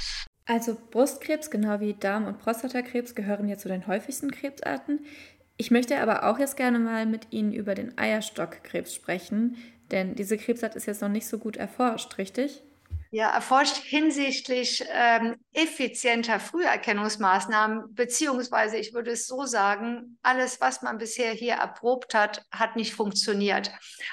Campus. Also Brustkrebs genau wie Darm- und Prostatakrebs gehören ja zu den häufigsten Krebsarten. Ich möchte aber auch jetzt gerne mal mit Ihnen über den Eierstockkrebs sprechen, denn diese Krebsart ist jetzt noch nicht so gut erforscht, richtig? Ja, erforscht hinsichtlich ähm, effizienter Früherkennungsmaßnahmen, beziehungsweise ich würde es so sagen, alles, was man bisher hier erprobt hat, hat nicht funktioniert.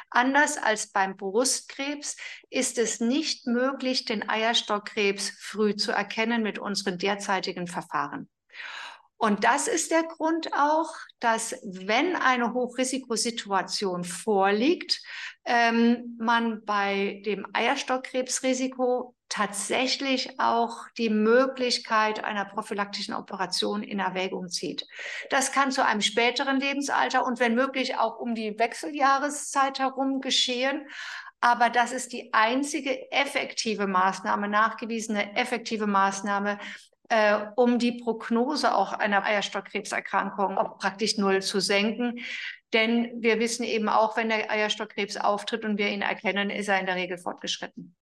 Anders als beim Brustkrebs ist es nicht möglich, den Eierstockkrebs früh zu erkennen mit unseren derzeitigen Verfahren. Und das ist der Grund auch, dass wenn eine Hochrisikosituation vorliegt, ähm, man bei dem Eierstockkrebsrisiko tatsächlich auch die Möglichkeit einer prophylaktischen Operation in Erwägung zieht. Das kann zu einem späteren Lebensalter und wenn möglich auch um die Wechseljahreszeit herum geschehen. Aber das ist die einzige effektive Maßnahme, nachgewiesene effektive Maßnahme, äh, um die Prognose auch einer Eierstockkrebserkrankung auf praktisch null zu senken. Denn wir wissen eben auch, wenn der Eierstockkrebs auftritt und wir ihn erkennen, ist er in der Regel fortgeschritten.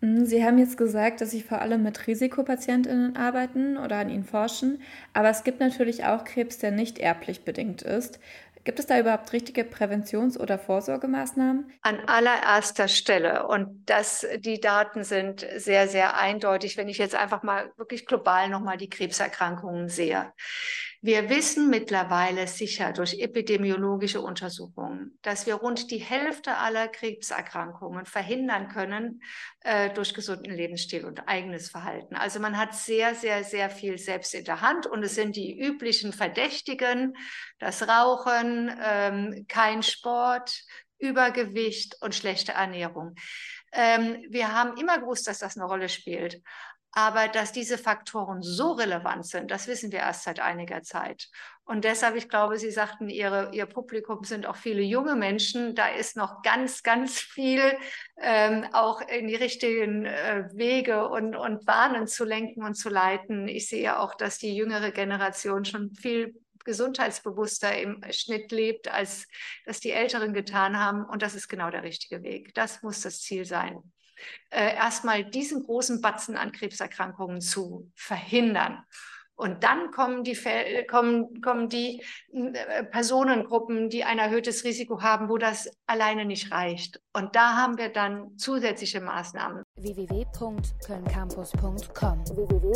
Mhm, Sie haben jetzt gesagt, dass Sie vor allem mit Risikopatientinnen arbeiten oder an ihnen forschen, aber es gibt natürlich auch Krebs, der nicht erblich bedingt ist. Gibt es da überhaupt richtige Präventions- oder Vorsorgemaßnahmen? An allererster Stelle. Und das, die Daten sind sehr, sehr eindeutig, wenn ich jetzt einfach mal wirklich global nochmal die Krebserkrankungen sehe. Wir wissen mittlerweile sicher durch epidemiologische Untersuchungen, dass wir rund die Hälfte aller Krebserkrankungen verhindern können äh, durch gesunden Lebensstil und eigenes Verhalten. Also man hat sehr, sehr, sehr viel selbst in der Hand und es sind die üblichen Verdächtigen, das Rauchen, ähm, kein Sport, Übergewicht und schlechte Ernährung. Ähm, wir haben immer gewusst, dass das eine Rolle spielt. Aber dass diese Faktoren so relevant sind, das wissen wir erst seit einiger Zeit. Und deshalb, ich glaube, Sie sagten, Ihre, Ihr Publikum sind auch viele junge Menschen. Da ist noch ganz, ganz viel ähm, auch in die richtigen äh, Wege und, und Bahnen zu lenken und zu leiten. Ich sehe auch, dass die jüngere Generation schon viel gesundheitsbewusster im Schnitt lebt, als das die Älteren getan haben. Und das ist genau der richtige Weg. Das muss das Ziel sein äh, erstmal diesen großen Batzen an Krebserkrankungen zu verhindern. Und dann kommen die, kommen, kommen die äh, Personengruppen, die ein erhöhtes Risiko haben, wo das alleine nicht reicht. Und da haben wir dann zusätzliche Maßnahmen. www.kölncampus.com www